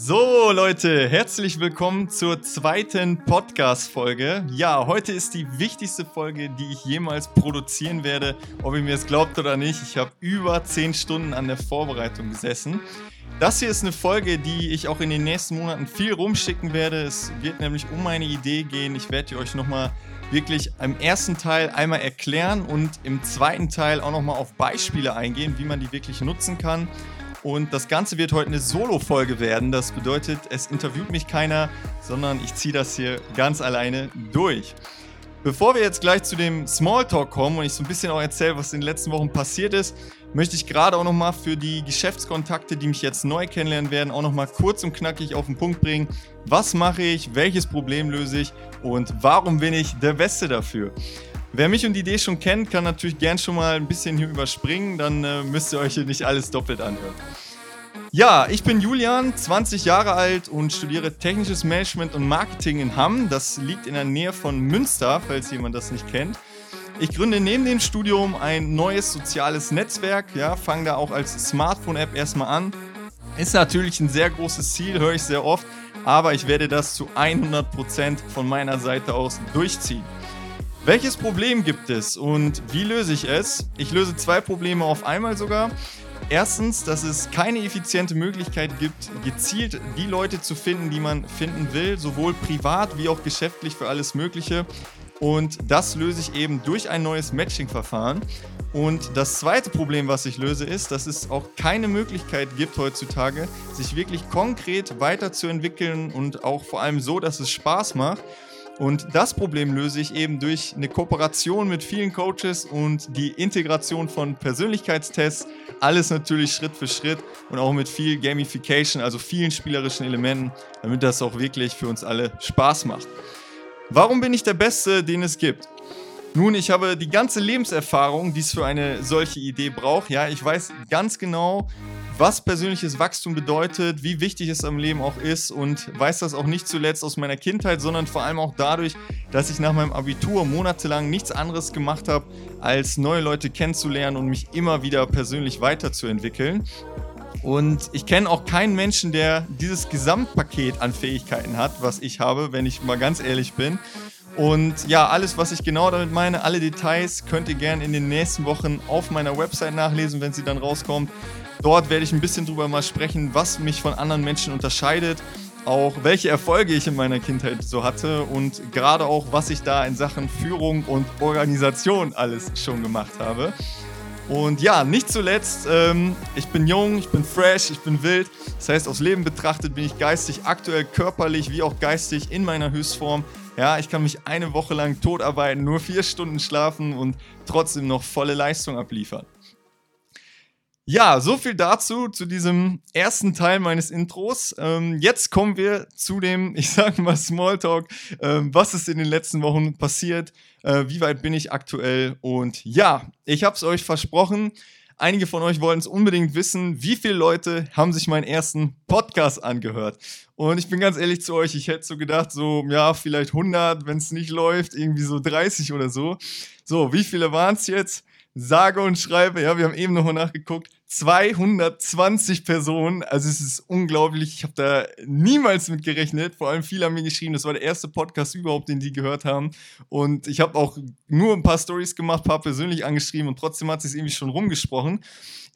So, Leute, herzlich willkommen zur zweiten Podcast-Folge. Ja, heute ist die wichtigste Folge, die ich jemals produzieren werde. Ob ihr mir es glaubt oder nicht, ich habe über 10 Stunden an der Vorbereitung gesessen. Das hier ist eine Folge, die ich auch in den nächsten Monaten viel rumschicken werde. Es wird nämlich um meine Idee gehen. Ich werde euch nochmal wirklich im ersten Teil einmal erklären und im zweiten Teil auch nochmal auf Beispiele eingehen, wie man die wirklich nutzen kann. Und das Ganze wird heute eine Solo-Folge werden. Das bedeutet, es interviewt mich keiner, sondern ich ziehe das hier ganz alleine durch. Bevor wir jetzt gleich zu dem Smalltalk kommen und ich so ein bisschen auch erzähle, was in den letzten Wochen passiert ist, möchte ich gerade auch nochmal für die Geschäftskontakte, die mich jetzt neu kennenlernen werden, auch nochmal kurz und knackig auf den Punkt bringen. Was mache ich? Welches Problem löse ich? Und warum bin ich der Beste dafür? Wer mich und die Idee schon kennt, kann natürlich gern schon mal ein bisschen hier überspringen, dann äh, müsst ihr euch hier nicht alles doppelt anhören. Ja, ich bin Julian, 20 Jahre alt und studiere Technisches Management und Marketing in Hamm. Das liegt in der Nähe von Münster, falls jemand das nicht kennt. Ich gründe neben dem Studium ein neues soziales Netzwerk, ja, fange da auch als Smartphone-App erstmal an. Ist natürlich ein sehr großes Ziel, höre ich sehr oft, aber ich werde das zu 100% von meiner Seite aus durchziehen. Welches Problem gibt es und wie löse ich es? Ich löse zwei Probleme auf einmal sogar. Erstens, dass es keine effiziente Möglichkeit gibt, gezielt die Leute zu finden, die man finden will, sowohl privat wie auch geschäftlich für alles Mögliche. Und das löse ich eben durch ein neues Matching-Verfahren. Und das zweite Problem, was ich löse, ist, dass es auch keine Möglichkeit gibt heutzutage, sich wirklich konkret weiterzuentwickeln und auch vor allem so, dass es Spaß macht. Und das Problem löse ich eben durch eine Kooperation mit vielen Coaches und die Integration von Persönlichkeitstests. Alles natürlich Schritt für Schritt und auch mit viel Gamification, also vielen spielerischen Elementen, damit das auch wirklich für uns alle Spaß macht. Warum bin ich der Beste, den es gibt? Nun, ich habe die ganze Lebenserfahrung, die es für eine solche Idee braucht. Ja, ich weiß ganz genau, was persönliches Wachstum bedeutet, wie wichtig es am Leben auch ist und weiß das auch nicht zuletzt aus meiner Kindheit, sondern vor allem auch dadurch, dass ich nach meinem Abitur monatelang nichts anderes gemacht habe, als neue Leute kennenzulernen und mich immer wieder persönlich weiterzuentwickeln. Und ich kenne auch keinen Menschen, der dieses Gesamtpaket an Fähigkeiten hat, was ich habe, wenn ich mal ganz ehrlich bin. Und ja, alles, was ich genau damit meine, alle Details könnt ihr gerne in den nächsten Wochen auf meiner Website nachlesen, wenn sie dann rauskommt. Dort werde ich ein bisschen drüber mal sprechen, was mich von anderen Menschen unterscheidet, auch welche Erfolge ich in meiner Kindheit so hatte und gerade auch, was ich da in Sachen Führung und Organisation alles schon gemacht habe. Und ja, nicht zuletzt, ähm, ich bin jung, ich bin fresh, ich bin wild. Das heißt, aus Leben betrachtet bin ich geistig aktuell körperlich wie auch geistig in meiner Höchstform. Ja, ich kann mich eine Woche lang tot arbeiten, nur vier Stunden schlafen und trotzdem noch volle Leistung abliefern. Ja, so viel dazu, zu diesem ersten Teil meines Intros. Ähm, jetzt kommen wir zu dem, ich sag mal, Smalltalk. Ähm, was ist in den letzten Wochen passiert? Äh, wie weit bin ich aktuell? Und ja, ich hab's euch versprochen. Einige von euch wollen es unbedingt wissen, wie viele Leute haben sich meinen ersten Podcast angehört. Und ich bin ganz ehrlich zu euch, ich hätte so gedacht, so, ja, vielleicht 100, wenn es nicht läuft, irgendwie so 30 oder so. So, wie viele waren es jetzt? Sage und schreibe, ja, wir haben eben nochmal nachgeguckt, 220 Personen. Also es ist unglaublich. Ich habe da niemals mit gerechnet. Vor allem viele haben mir geschrieben, das war der erste Podcast überhaupt, den die gehört haben. Und ich habe auch nur ein paar Stories gemacht, paar persönlich angeschrieben und trotzdem hat es irgendwie schon rumgesprochen.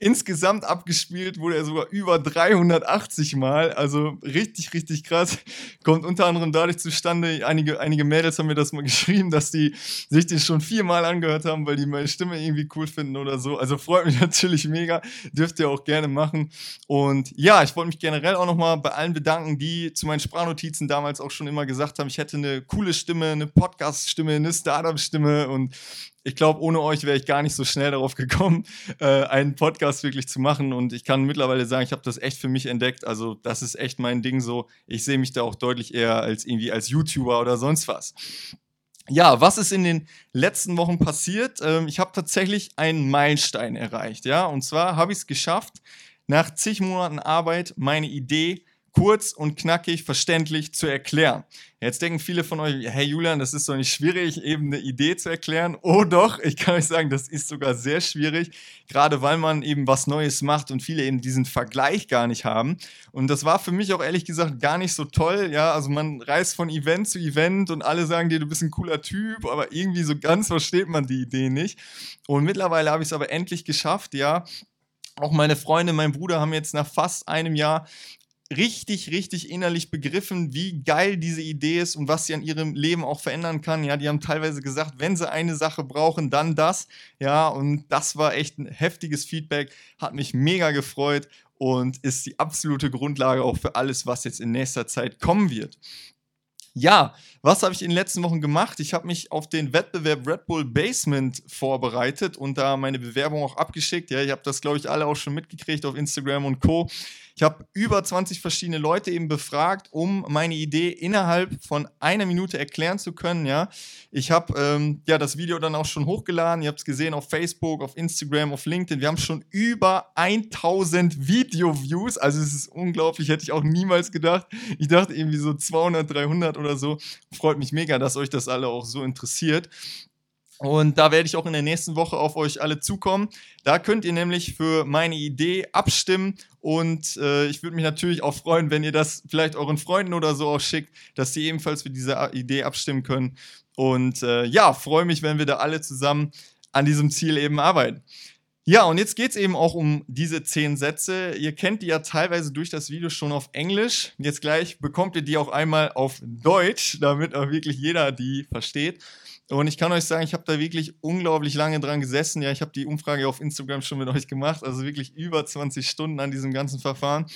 Insgesamt abgespielt wurde er sogar über 380 Mal. Also richtig, richtig krass. Kommt unter anderem dadurch zustande, einige, einige Mädels haben mir das mal geschrieben, dass die sich den schon viermal angehört haben, weil die meine Stimme irgendwie cool finden oder so. Also freut mich natürlich mega. Dürft ihr auch gerne machen. Und ja, ich wollte mich generell auch nochmal bei allen bedanken, die zu meinen Sprachnotizen damals auch schon immer gesagt haben, ich hätte eine coole Stimme, eine Podcast-Stimme, eine Startup-Stimme und ich glaube, ohne euch wäre ich gar nicht so schnell darauf gekommen, äh, einen Podcast wirklich zu machen. Und ich kann mittlerweile sagen, ich habe das echt für mich entdeckt. Also das ist echt mein Ding so. Ich sehe mich da auch deutlich eher als irgendwie als YouTuber oder sonst was. Ja, was ist in den letzten Wochen passiert? Ähm, ich habe tatsächlich einen Meilenstein erreicht. Ja, und zwar habe ich es geschafft, nach zig Monaten Arbeit meine Idee kurz und knackig verständlich zu erklären. Jetzt denken viele von euch, hey Julian, das ist doch nicht schwierig, eben eine Idee zu erklären. Oh doch, ich kann euch sagen, das ist sogar sehr schwierig, gerade weil man eben was Neues macht und viele eben diesen Vergleich gar nicht haben. Und das war für mich auch ehrlich gesagt gar nicht so toll. Ja, also man reist von Event zu Event und alle sagen dir, du bist ein cooler Typ, aber irgendwie so ganz versteht man die Idee nicht. Und mittlerweile habe ich es aber endlich geschafft, ja, auch meine Freunde, mein Bruder haben jetzt nach fast einem Jahr richtig, richtig innerlich begriffen, wie geil diese Idee ist und was sie an ihrem Leben auch verändern kann. Ja, die haben teilweise gesagt, wenn sie eine Sache brauchen, dann das. Ja, und das war echt ein heftiges Feedback, hat mich mega gefreut und ist die absolute Grundlage auch für alles, was jetzt in nächster Zeit kommen wird. Ja, was habe ich in den letzten Wochen gemacht? Ich habe mich auf den Wettbewerb Red Bull Basement vorbereitet und da meine Bewerbung auch abgeschickt. Ja, ich habe das, glaube ich, alle auch schon mitgekriegt auf Instagram und Co. Ich habe über 20 verschiedene Leute eben befragt, um meine Idee innerhalb von einer Minute erklären zu können. Ja, ich habe ähm, ja das Video dann auch schon hochgeladen. Ihr habt es gesehen auf Facebook, auf Instagram, auf LinkedIn. Wir haben schon über 1000 Video-Views. Also es ist unglaublich. Hätte ich auch niemals gedacht. Ich dachte irgendwie so 200, 300 oder so. Freut mich mega, dass euch das alle auch so interessiert. Und da werde ich auch in der nächsten Woche auf euch alle zukommen. Da könnt ihr nämlich für meine Idee abstimmen. Und äh, ich würde mich natürlich auch freuen, wenn ihr das vielleicht euren Freunden oder so auch schickt, dass sie ebenfalls für diese Idee abstimmen können. Und äh, ja, freue mich, wenn wir da alle zusammen an diesem Ziel eben arbeiten. Ja, und jetzt geht es eben auch um diese zehn Sätze. Ihr kennt die ja teilweise durch das Video schon auf Englisch. Jetzt gleich bekommt ihr die auch einmal auf Deutsch, damit auch wirklich jeder die versteht. Und ich kann euch sagen, ich habe da wirklich unglaublich lange dran gesessen. Ja, ich habe die Umfrage auf Instagram schon mit euch gemacht, also wirklich über 20 Stunden an diesem ganzen Verfahren.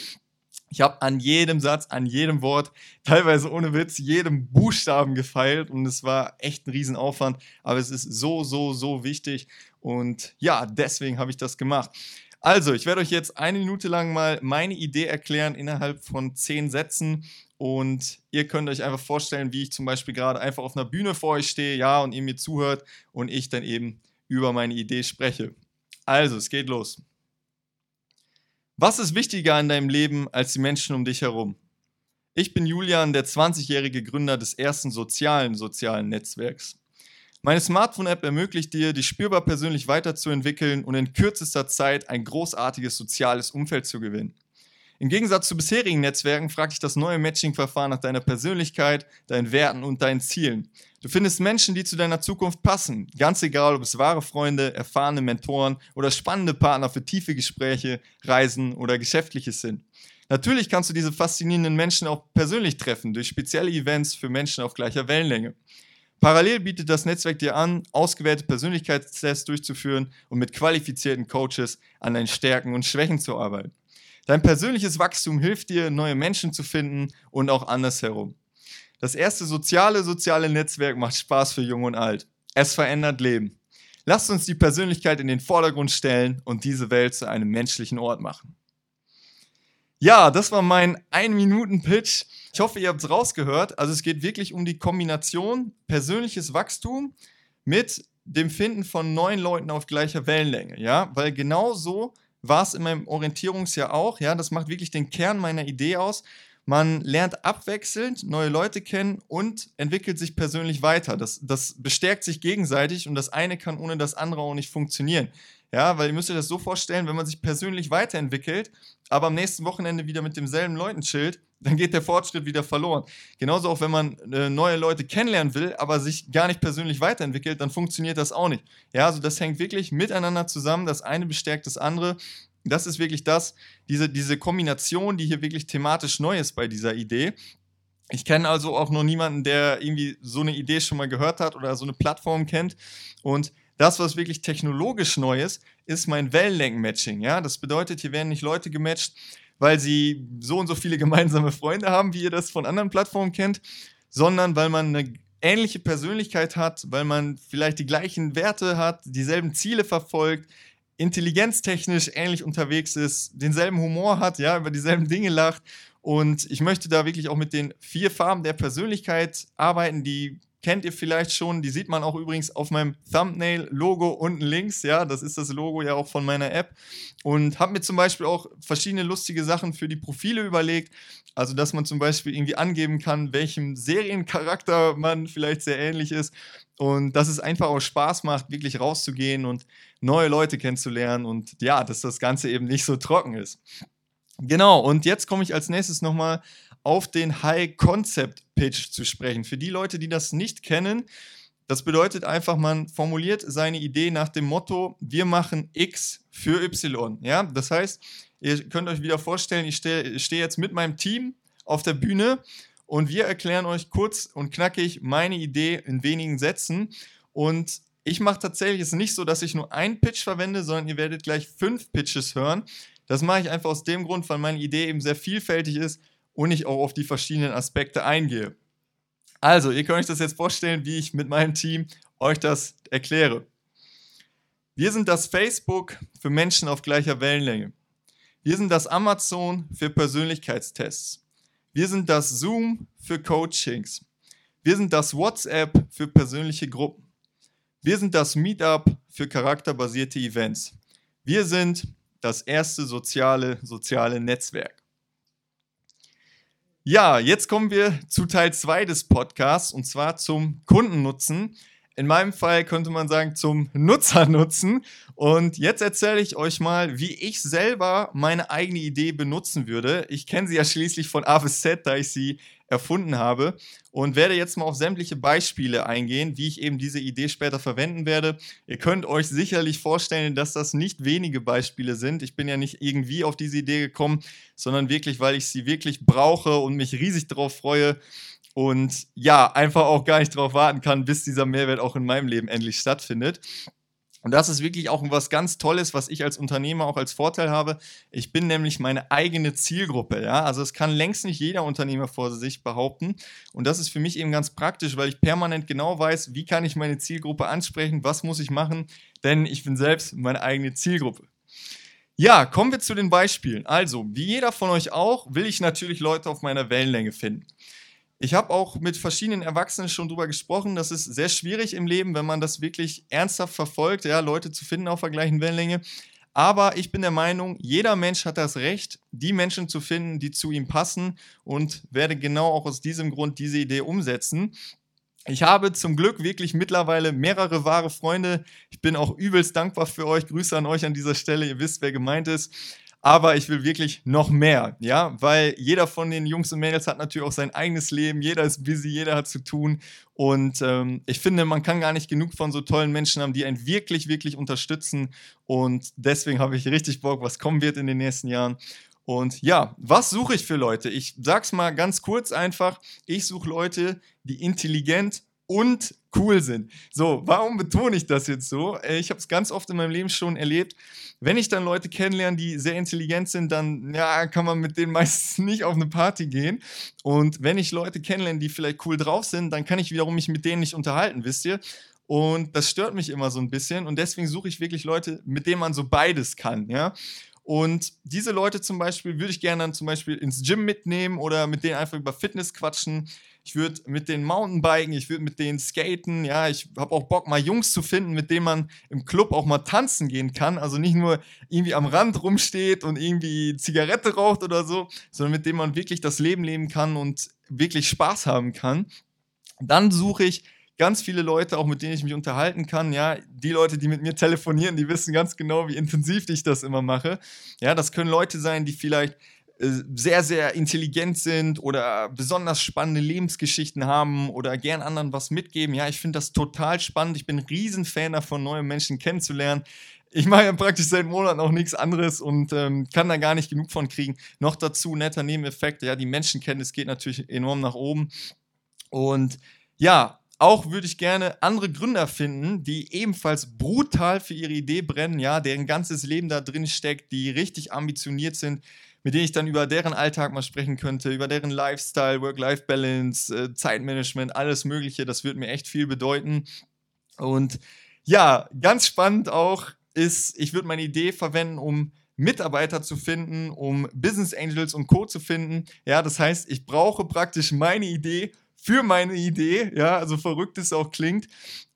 Ich habe an jedem Satz, an jedem Wort, teilweise ohne Witz, jedem Buchstaben gefeilt und es war echt ein Riesenaufwand, aber es ist so, so, so wichtig und ja, deswegen habe ich das gemacht. Also, ich werde euch jetzt eine Minute lang mal meine Idee erklären innerhalb von zehn Sätzen und ihr könnt euch einfach vorstellen, wie ich zum Beispiel gerade einfach auf einer Bühne vor euch stehe, ja, und ihr mir zuhört und ich dann eben über meine Idee spreche. Also, es geht los. Was ist wichtiger in deinem Leben als die Menschen um dich herum? Ich bin Julian, der 20-jährige Gründer des ersten sozialen sozialen Netzwerks. Meine Smartphone-App ermöglicht dir, dich spürbar persönlich weiterzuentwickeln und in kürzester Zeit ein großartiges soziales Umfeld zu gewinnen. Im Gegensatz zu bisherigen Netzwerken fragt dich das neue Matching-Verfahren nach deiner Persönlichkeit, deinen Werten und deinen Zielen. Du findest Menschen, die zu deiner Zukunft passen, ganz egal, ob es wahre Freunde, erfahrene Mentoren oder spannende Partner für tiefe Gespräche, Reisen oder Geschäftliches sind. Natürlich kannst du diese faszinierenden Menschen auch persönlich treffen, durch spezielle Events für Menschen auf gleicher Wellenlänge. Parallel bietet das Netzwerk dir an, ausgewählte Persönlichkeitstests durchzuführen und mit qualifizierten Coaches an deinen Stärken und Schwächen zu arbeiten. Dein persönliches Wachstum hilft dir, neue Menschen zu finden und auch andersherum. Das erste soziale, soziale Netzwerk macht Spaß für Jung und Alt. Es verändert Leben. Lasst uns die Persönlichkeit in den Vordergrund stellen und diese Welt zu einem menschlichen Ort machen. Ja, das war mein 1-Minuten-Pitch. Ich hoffe, ihr habt es rausgehört. Also es geht wirklich um die Kombination persönliches Wachstum mit dem Finden von neuen Leuten auf gleicher Wellenlänge. Ja, weil genau so war es in meinem Orientierungsjahr auch. Ja, das macht wirklich den Kern meiner Idee aus. Man lernt abwechselnd neue Leute kennen und entwickelt sich persönlich weiter. Das, das bestärkt sich gegenseitig und das eine kann ohne das andere auch nicht funktionieren. Ja, weil ihr müsst euch das so vorstellen, wenn man sich persönlich weiterentwickelt, aber am nächsten Wochenende wieder mit demselben Leuten chillt, dann geht der Fortschritt wieder verloren. Genauso auch, wenn man äh, neue Leute kennenlernen will, aber sich gar nicht persönlich weiterentwickelt, dann funktioniert das auch nicht. Ja, also das hängt wirklich miteinander zusammen. Das eine bestärkt das andere. Das ist wirklich das, diese, diese Kombination, die hier wirklich thematisch neu ist bei dieser Idee. Ich kenne also auch noch niemanden, der irgendwie so eine Idee schon mal gehört hat oder so eine Plattform kennt. Und das, was wirklich technologisch neu ist, ist mein Wellenlängen-Matching. Ja? Das bedeutet, hier werden nicht Leute gematcht, weil sie so und so viele gemeinsame Freunde haben, wie ihr das von anderen Plattformen kennt, sondern weil man eine ähnliche Persönlichkeit hat, weil man vielleicht die gleichen Werte hat, dieselben Ziele verfolgt, intelligenztechnisch ähnlich unterwegs ist, denselben Humor hat, ja, über dieselben Dinge lacht. Und ich möchte da wirklich auch mit den vier Farben der Persönlichkeit arbeiten, die kennt ihr vielleicht schon. Die sieht man auch übrigens auf meinem Thumbnail-Logo unten links. Ja, das ist das Logo ja auch von meiner App. Und habe mir zum Beispiel auch verschiedene lustige Sachen für die Profile überlegt. Also, dass man zum Beispiel irgendwie angeben kann, welchem Seriencharakter man vielleicht sehr ähnlich ist. Und dass es einfach auch Spaß macht, wirklich rauszugehen und neue Leute kennenzulernen. Und ja, dass das Ganze eben nicht so trocken ist. Genau, und jetzt komme ich als nächstes nochmal auf den High-Concept-Pitch zu sprechen. Für die Leute, die das nicht kennen, das bedeutet einfach, man formuliert seine Idee nach dem Motto, wir machen X für Y. Ja, das heißt, ihr könnt euch wieder vorstellen, ich stehe steh jetzt mit meinem Team auf der Bühne und wir erklären euch kurz und knackig meine Idee in wenigen Sätzen. Und ich mache tatsächlich es nicht so, dass ich nur einen Pitch verwende, sondern ihr werdet gleich fünf Pitches hören. Das mache ich einfach aus dem Grund, weil meine Idee eben sehr vielfältig ist und ich auch auf die verschiedenen Aspekte eingehe. Also, ihr könnt euch das jetzt vorstellen, wie ich mit meinem Team euch das erkläre. Wir sind das Facebook für Menschen auf gleicher Wellenlänge. Wir sind das Amazon für Persönlichkeitstests. Wir sind das Zoom für Coachings. Wir sind das WhatsApp für persönliche Gruppen. Wir sind das Meetup für charakterbasierte Events. Wir sind das erste soziale, soziale Netzwerk. Ja, jetzt kommen wir zu Teil 2 des Podcasts und zwar zum Kundennutzen. In meinem Fall könnte man sagen zum Nutzernutzen. Und jetzt erzähle ich euch mal, wie ich selber meine eigene Idee benutzen würde. Ich kenne sie ja schließlich von A bis Z, da ich sie erfunden habe und werde jetzt mal auf sämtliche Beispiele eingehen, wie ich eben diese Idee später verwenden werde. Ihr könnt euch sicherlich vorstellen, dass das nicht wenige Beispiele sind. Ich bin ja nicht irgendwie auf diese Idee gekommen, sondern wirklich, weil ich sie wirklich brauche und mich riesig darauf freue und ja, einfach auch gar nicht darauf warten kann, bis dieser Mehrwert auch in meinem Leben endlich stattfindet. Und das ist wirklich auch was ganz Tolles, was ich als Unternehmer auch als Vorteil habe. Ich bin nämlich meine eigene Zielgruppe. Ja? Also es kann längst nicht jeder Unternehmer vor sich behaupten. Und das ist für mich eben ganz praktisch, weil ich permanent genau weiß, wie kann ich meine Zielgruppe ansprechen, was muss ich machen, denn ich bin selbst meine eigene Zielgruppe. Ja, kommen wir zu den Beispielen. Also, wie jeder von euch auch, will ich natürlich Leute auf meiner Wellenlänge finden. Ich habe auch mit verschiedenen Erwachsenen schon darüber gesprochen. Das ist sehr schwierig im Leben, wenn man das wirklich ernsthaft verfolgt, ja, Leute zu finden auf der gleichen Wellenlänge. Aber ich bin der Meinung, jeder Mensch hat das Recht, die Menschen zu finden, die zu ihm passen und werde genau auch aus diesem Grund diese Idee umsetzen. Ich habe zum Glück wirklich mittlerweile mehrere wahre Freunde. Ich bin auch übelst dankbar für euch. Grüße an euch an dieser Stelle. Ihr wisst, wer gemeint ist aber ich will wirklich noch mehr, ja, weil jeder von den Jungs und Mädels hat natürlich auch sein eigenes Leben, jeder ist busy, jeder hat zu tun und ähm, ich finde, man kann gar nicht genug von so tollen Menschen haben, die einen wirklich, wirklich unterstützen und deswegen habe ich richtig Bock, was kommen wird in den nächsten Jahren. Und ja, was suche ich für Leute? Ich sag's mal ganz kurz einfach. Ich suche Leute, die intelligent und cool sind. So, warum betone ich das jetzt so? Äh, ich habe es ganz oft in meinem Leben schon erlebt. Wenn ich dann Leute kennenlerne, die sehr intelligent sind, dann ja, kann man mit denen meistens nicht auf eine Party gehen. Und wenn ich Leute kennenlerne, die vielleicht cool drauf sind, dann kann ich wiederum mich mit denen nicht unterhalten, wisst ihr? Und das stört mich immer so ein bisschen. Und deswegen suche ich wirklich Leute, mit denen man so beides kann, ja. Und diese Leute zum Beispiel würde ich gerne dann zum Beispiel ins Gym mitnehmen oder mit denen einfach über Fitness quatschen ich würde mit denen Mountainbiken, ich würde mit denen skaten, ja, ich habe auch Bock, mal Jungs zu finden, mit denen man im Club auch mal tanzen gehen kann. Also nicht nur irgendwie am Rand rumsteht und irgendwie Zigarette raucht oder so, sondern mit denen man wirklich das Leben leben kann und wirklich Spaß haben kann. Dann suche ich ganz viele Leute, auch mit denen ich mich unterhalten kann. Ja, die Leute, die mit mir telefonieren, die wissen ganz genau, wie intensiv ich das immer mache. Ja, das können Leute sein, die vielleicht sehr, sehr intelligent sind oder besonders spannende Lebensgeschichten haben oder gern anderen was mitgeben. Ja, ich finde das total spannend. Ich bin ein Riesenfan davon, neue Menschen kennenzulernen. Ich mache ja praktisch seit Monaten auch nichts anderes und ähm, kann da gar nicht genug von kriegen. Noch dazu netter Nebeneffekt, ja, die Menschenkenntnis geht natürlich enorm nach oben. Und ja, auch würde ich gerne andere Gründer finden, die ebenfalls brutal für ihre Idee brennen, ja, deren ganzes Leben da drin steckt, die richtig ambitioniert sind, mit denen ich dann über deren Alltag mal sprechen könnte, über deren Lifestyle, Work-Life-Balance, äh, Zeitmanagement, alles Mögliche. Das würde mir echt viel bedeuten. Und ja, ganz spannend auch ist, ich würde meine Idee verwenden, um Mitarbeiter zu finden, um Business Angels und Co. zu finden. Ja, das heißt, ich brauche praktisch meine Idee für meine Idee, ja, also verrückt es auch klingt.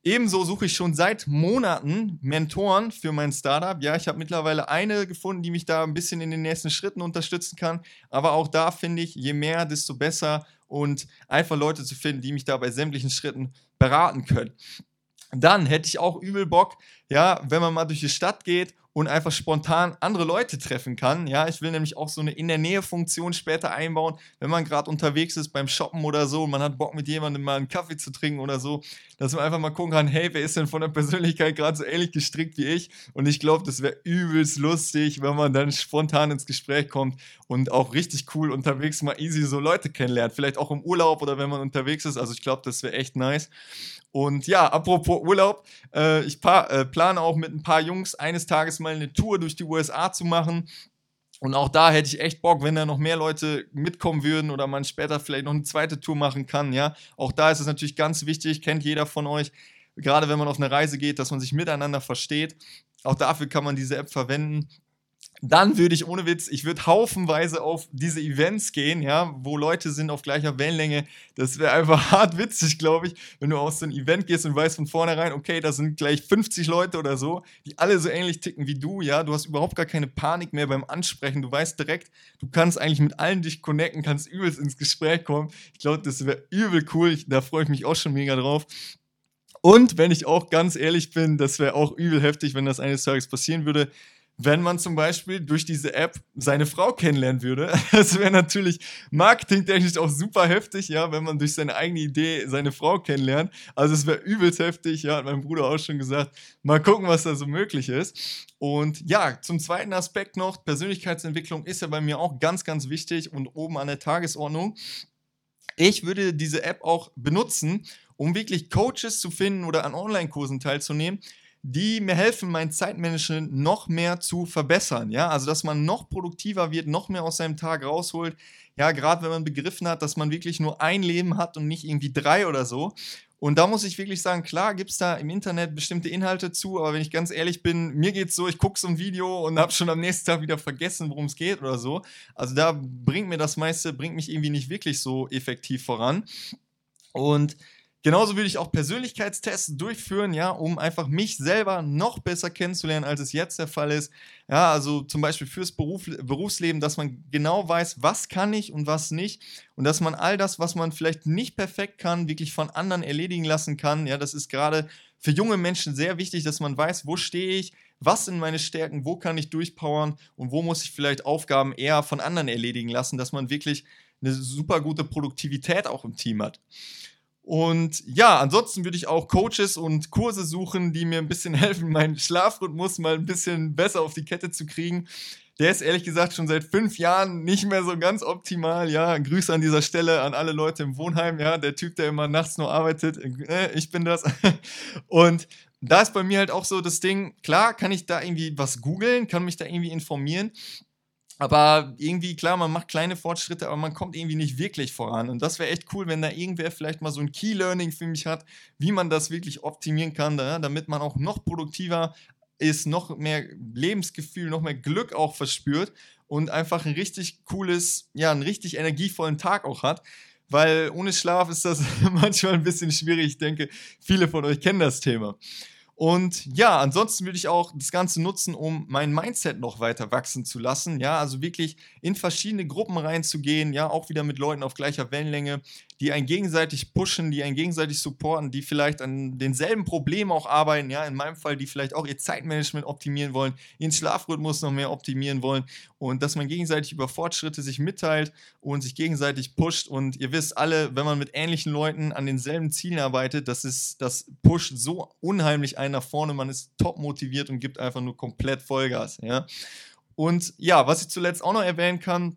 Ebenso suche ich schon seit Monaten Mentoren für mein Startup. Ja, ich habe mittlerweile eine gefunden, die mich da ein bisschen in den nächsten Schritten unterstützen kann. Aber auch da finde ich, je mehr, desto besser und einfach Leute zu finden, die mich da bei sämtlichen Schritten beraten können. Dann hätte ich auch übel Bock, ja, wenn man mal durch die Stadt geht und einfach spontan andere Leute treffen kann. Ja, ich will nämlich auch so eine in der Nähe Funktion später einbauen, wenn man gerade unterwegs ist beim Shoppen oder so und man hat Bock mit jemandem mal einen Kaffee zu trinken oder so, dass man einfach mal gucken kann, hey, wer ist denn von der Persönlichkeit gerade so ähnlich gestrickt wie ich? Und ich glaube, das wäre übelst lustig, wenn man dann spontan ins Gespräch kommt und auch richtig cool unterwegs mal easy so Leute kennenlernt. Vielleicht auch im Urlaub oder wenn man unterwegs ist. Also ich glaube, das wäre echt nice. Und ja, apropos Urlaub, äh, ich äh, plane auch mit ein paar Jungs eines Tages mal eine Tour durch die USA zu machen. Und auch da hätte ich echt Bock, wenn da noch mehr Leute mitkommen würden oder man später vielleicht noch eine zweite Tour machen kann. Ja, auch da ist es natürlich ganz wichtig, kennt jeder von euch, gerade wenn man auf eine Reise geht, dass man sich miteinander versteht. Auch dafür kann man diese App verwenden dann würde ich ohne Witz, ich würde haufenweise auf diese Events gehen, ja, wo Leute sind auf gleicher Wellenlänge. Das wäre einfach hart witzig, glaube ich, wenn du auf so ein Event gehst und weißt von vornherein, okay, da sind gleich 50 Leute oder so, die alle so ähnlich ticken wie du, ja. Du hast überhaupt gar keine Panik mehr beim Ansprechen. Du weißt direkt, du kannst eigentlich mit allen dich connecten, kannst übelst ins Gespräch kommen. Ich glaube, das wäre übel cool. Ich, da freue ich mich auch schon mega drauf. Und wenn ich auch ganz ehrlich bin, das wäre auch übel heftig, wenn das eines Tages passieren würde wenn man zum Beispiel durch diese App seine Frau kennenlernen würde. Das wäre natürlich marketingtechnisch auch super heftig, ja, wenn man durch seine eigene Idee seine Frau kennenlernt. Also es wäre übelst heftig, ja, hat mein Bruder auch schon gesagt. Mal gucken, was da so möglich ist. Und ja, zum zweiten Aspekt noch, Persönlichkeitsentwicklung ist ja bei mir auch ganz, ganz wichtig und oben an der Tagesordnung. Ich würde diese App auch benutzen, um wirklich Coaches zu finden oder an Online-Kursen teilzunehmen, die mir helfen, mein Zeitmanagement noch mehr zu verbessern. Ja, also dass man noch produktiver wird, noch mehr aus seinem Tag rausholt. Ja, gerade wenn man begriffen hat, dass man wirklich nur ein Leben hat und nicht irgendwie drei oder so. Und da muss ich wirklich sagen, klar gibt es da im Internet bestimmte Inhalte zu, aber wenn ich ganz ehrlich bin, mir geht es so, ich gucke so ein Video und habe schon am nächsten Tag wieder vergessen, worum es geht oder so. Also da bringt mir das meiste, bringt mich irgendwie nicht wirklich so effektiv voran. Und Genauso würde ich auch Persönlichkeitstests durchführen, ja, um einfach mich selber noch besser kennenzulernen, als es jetzt der Fall ist. Ja, also zum Beispiel fürs Beruf, Berufsleben, dass man genau weiß, was kann ich und was nicht. Und dass man all das, was man vielleicht nicht perfekt kann, wirklich von anderen erledigen lassen kann. Ja, das ist gerade für junge Menschen sehr wichtig, dass man weiß, wo stehe ich, was sind meine Stärken, wo kann ich durchpowern und wo muss ich vielleicht Aufgaben eher von anderen erledigen lassen, dass man wirklich eine super gute Produktivität auch im Team hat. Und ja, ansonsten würde ich auch Coaches und Kurse suchen, die mir ein bisschen helfen, meinen Schlafrhythmus mal ein bisschen besser auf die Kette zu kriegen. Der ist ehrlich gesagt schon seit fünf Jahren nicht mehr so ganz optimal. Ja, Grüße an dieser Stelle an alle Leute im Wohnheim. Ja, der Typ, der immer nachts nur arbeitet. Äh, ich bin das. Und da ist bei mir halt auch so das Ding, klar kann ich da irgendwie was googeln, kann mich da irgendwie informieren. Aber irgendwie, klar, man macht kleine Fortschritte, aber man kommt irgendwie nicht wirklich voran. Und das wäre echt cool, wenn da irgendwer vielleicht mal so ein Key-Learning für mich hat, wie man das wirklich optimieren kann, damit man auch noch produktiver ist, noch mehr Lebensgefühl, noch mehr Glück auch verspürt und einfach ein richtig cooles, ja, einen richtig energievollen Tag auch hat. Weil ohne Schlaf ist das manchmal ein bisschen schwierig. Ich denke, viele von euch kennen das Thema. Und ja, ansonsten würde ich auch das Ganze nutzen, um mein Mindset noch weiter wachsen zu lassen. Ja, also wirklich in verschiedene Gruppen reinzugehen, ja, auch wieder mit Leuten auf gleicher Wellenlänge, die einen gegenseitig pushen, die einen gegenseitig supporten, die vielleicht an denselben Problemen auch arbeiten, ja, in meinem Fall, die vielleicht auch ihr Zeitmanagement optimieren wollen, ihren Schlafrhythmus noch mehr optimieren wollen und dass man gegenseitig über Fortschritte sich mitteilt und sich gegenseitig pusht und ihr wisst alle, wenn man mit ähnlichen Leuten an denselben Zielen arbeitet, das ist, das pusht so unheimlich einen nach vorne, man ist top motiviert und gibt einfach nur komplett Vollgas, ja. Und ja, was ich zuletzt auch noch erwähnen kann,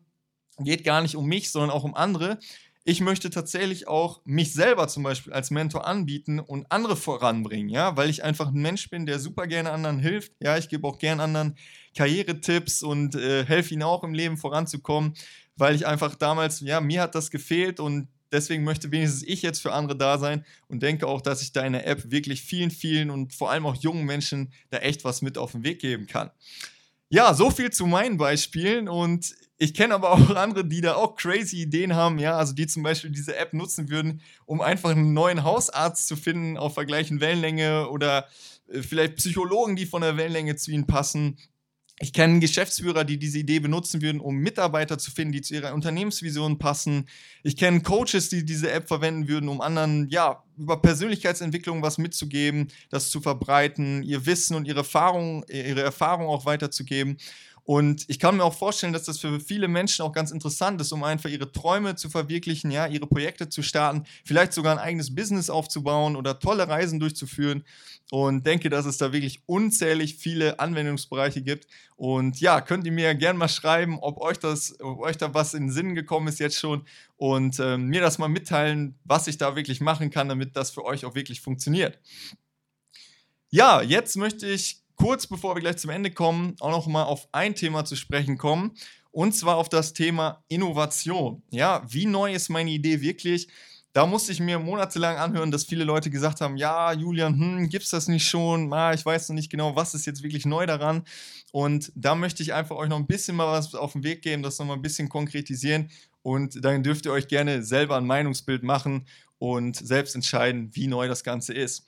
geht gar nicht um mich, sondern auch um andere ich möchte tatsächlich auch mich selber zum Beispiel als Mentor anbieten und andere voranbringen, ja, weil ich einfach ein Mensch bin, der super gerne anderen hilft. Ja, ich gebe auch gerne anderen Karrieretipps und äh, helfe ihnen auch im Leben voranzukommen, weil ich einfach damals, ja, mir hat das gefehlt und deswegen möchte wenigstens ich jetzt für andere da sein und denke auch, dass ich deine App wirklich vielen, vielen und vor allem auch jungen Menschen da echt was mit auf den Weg geben kann. Ja, so viel zu meinen Beispielen und ich kenne aber auch andere, die da auch crazy Ideen haben, ja, also die zum Beispiel diese App nutzen würden, um einfach einen neuen Hausarzt zu finden auf der gleichen Wellenlänge oder äh, vielleicht Psychologen, die von der Wellenlänge zu ihnen passen. Ich kenne Geschäftsführer, die diese Idee benutzen würden, um Mitarbeiter zu finden, die zu ihrer Unternehmensvision passen. Ich kenne Coaches, die diese App verwenden würden, um anderen, ja, über Persönlichkeitsentwicklung was mitzugeben, das zu verbreiten, ihr Wissen und ihre Erfahrung, ihre Erfahrung auch weiterzugeben. Und ich kann mir auch vorstellen, dass das für viele Menschen auch ganz interessant ist, um einfach ihre Träume zu verwirklichen, ja, ihre Projekte zu starten, vielleicht sogar ein eigenes Business aufzubauen oder tolle Reisen durchzuführen. Und denke, dass es da wirklich unzählig viele Anwendungsbereiche gibt. Und ja, könnt ihr mir gerne mal schreiben, ob euch das, ob euch da was in den Sinn gekommen ist jetzt schon und äh, mir das mal mitteilen, was ich da wirklich machen kann, damit das für euch auch wirklich funktioniert. Ja, jetzt möchte ich kurz bevor wir gleich zum Ende kommen, auch noch mal auf ein Thema zu sprechen kommen. Und zwar auf das Thema Innovation. Ja, wie neu ist meine Idee wirklich? Da musste ich mir monatelang anhören, dass viele Leute gesagt haben, ja, Julian, hm, gibt's das nicht schon? Ah, ich weiß noch nicht genau, was ist jetzt wirklich neu daran. Und da möchte ich einfach euch noch ein bisschen mal was auf den Weg geben, das noch mal ein bisschen konkretisieren. Und dann dürft ihr euch gerne selber ein Meinungsbild machen und selbst entscheiden, wie neu das Ganze ist.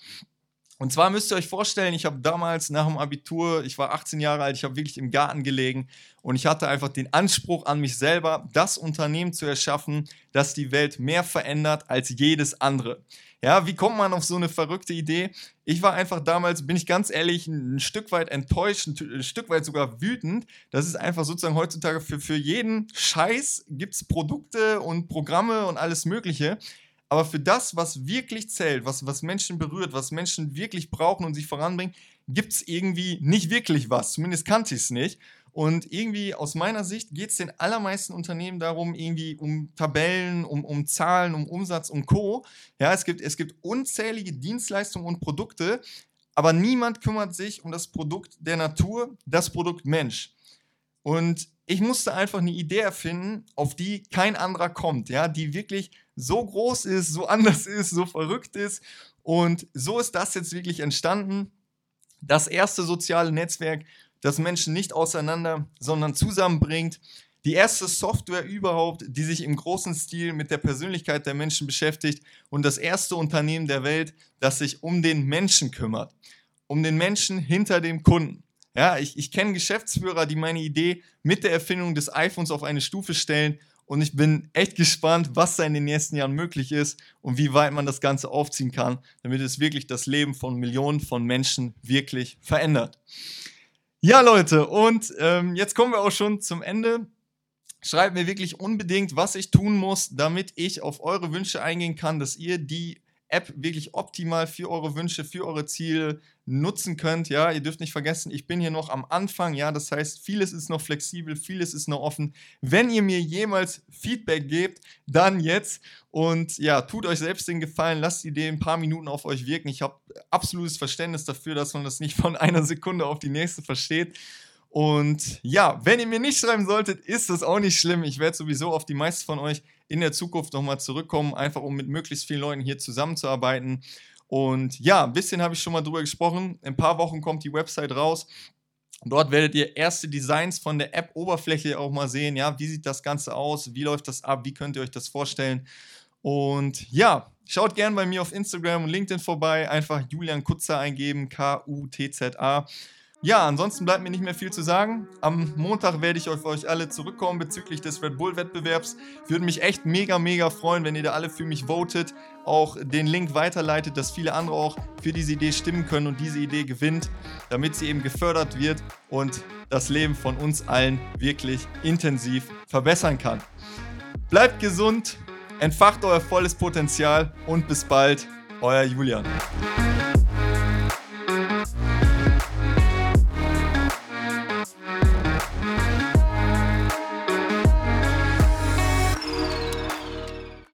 Und zwar müsst ihr euch vorstellen, ich habe damals nach dem Abitur, ich war 18 Jahre alt, ich habe wirklich im Garten gelegen und ich hatte einfach den Anspruch an mich selber, das Unternehmen zu erschaffen, das die Welt mehr verändert als jedes andere. Ja, wie kommt man auf so eine verrückte Idee? Ich war einfach damals, bin ich ganz ehrlich, ein Stück weit enttäuscht, ein Stück weit sogar wütend. Das ist einfach sozusagen heutzutage für, für jeden Scheiß gibt es Produkte und Programme und alles Mögliche. Aber für das, was wirklich zählt, was, was Menschen berührt, was Menschen wirklich brauchen und sich voranbringen, gibt es irgendwie nicht wirklich was. Zumindest kannte ich es nicht. Und irgendwie aus meiner Sicht geht es den allermeisten Unternehmen darum, irgendwie um Tabellen, um, um Zahlen, um Umsatz, um Co. Ja, es gibt, es gibt unzählige Dienstleistungen und Produkte, aber niemand kümmert sich um das Produkt der Natur, das Produkt Mensch. Und ich musste einfach eine Idee erfinden, auf die kein anderer kommt, ja, die wirklich so groß ist, so anders ist, so verrückt ist. Und so ist das jetzt wirklich entstanden. Das erste soziale Netzwerk, das Menschen nicht auseinander, sondern zusammenbringt. Die erste Software überhaupt, die sich im großen Stil mit der Persönlichkeit der Menschen beschäftigt. Und das erste Unternehmen der Welt, das sich um den Menschen kümmert. Um den Menschen hinter dem Kunden. Ja, ich, ich kenne Geschäftsführer, die meine Idee mit der Erfindung des iPhones auf eine Stufe stellen und ich bin echt gespannt, was da in den nächsten Jahren möglich ist und wie weit man das Ganze aufziehen kann, damit es wirklich das Leben von Millionen von Menschen wirklich verändert. Ja, Leute, und ähm, jetzt kommen wir auch schon zum Ende. Schreibt mir wirklich unbedingt, was ich tun muss, damit ich auf eure Wünsche eingehen kann, dass ihr die App wirklich optimal für eure Wünsche, für eure Ziele nutzen könnt. Ja, ihr dürft nicht vergessen, ich bin hier noch am Anfang. Ja, das heißt, vieles ist noch flexibel, vieles ist noch offen. Wenn ihr mir jemals Feedback gebt, dann jetzt. Und ja, tut euch selbst den Gefallen, lasst die Idee ein paar Minuten auf euch wirken. Ich habe absolutes Verständnis dafür, dass man das nicht von einer Sekunde auf die nächste versteht. Und ja, wenn ihr mir nicht schreiben solltet, ist das auch nicht schlimm. Ich werde sowieso auf die meisten von euch in der Zukunft nochmal zurückkommen, einfach um mit möglichst vielen Leuten hier zusammenzuarbeiten. Und ja, ein bisschen habe ich schon mal drüber gesprochen. In ein paar Wochen kommt die Website raus. Dort werdet ihr erste Designs von der App-Oberfläche auch mal sehen. Ja, wie sieht das Ganze aus? Wie läuft das ab? Wie könnt ihr euch das vorstellen? Und ja, schaut gerne bei mir auf Instagram und LinkedIn vorbei. Einfach Julian Kutzer eingeben, K-U-T-Z-A. Ja, ansonsten bleibt mir nicht mehr viel zu sagen. Am Montag werde ich auf euch alle zurückkommen bezüglich des Red Bull-Wettbewerbs. Würde mich echt mega, mega freuen, wenn ihr da alle für mich votet, auch den Link weiterleitet, dass viele andere auch für diese Idee stimmen können und diese Idee gewinnt, damit sie eben gefördert wird und das Leben von uns allen wirklich intensiv verbessern kann. Bleibt gesund, entfacht euer volles Potenzial und bis bald, euer Julian.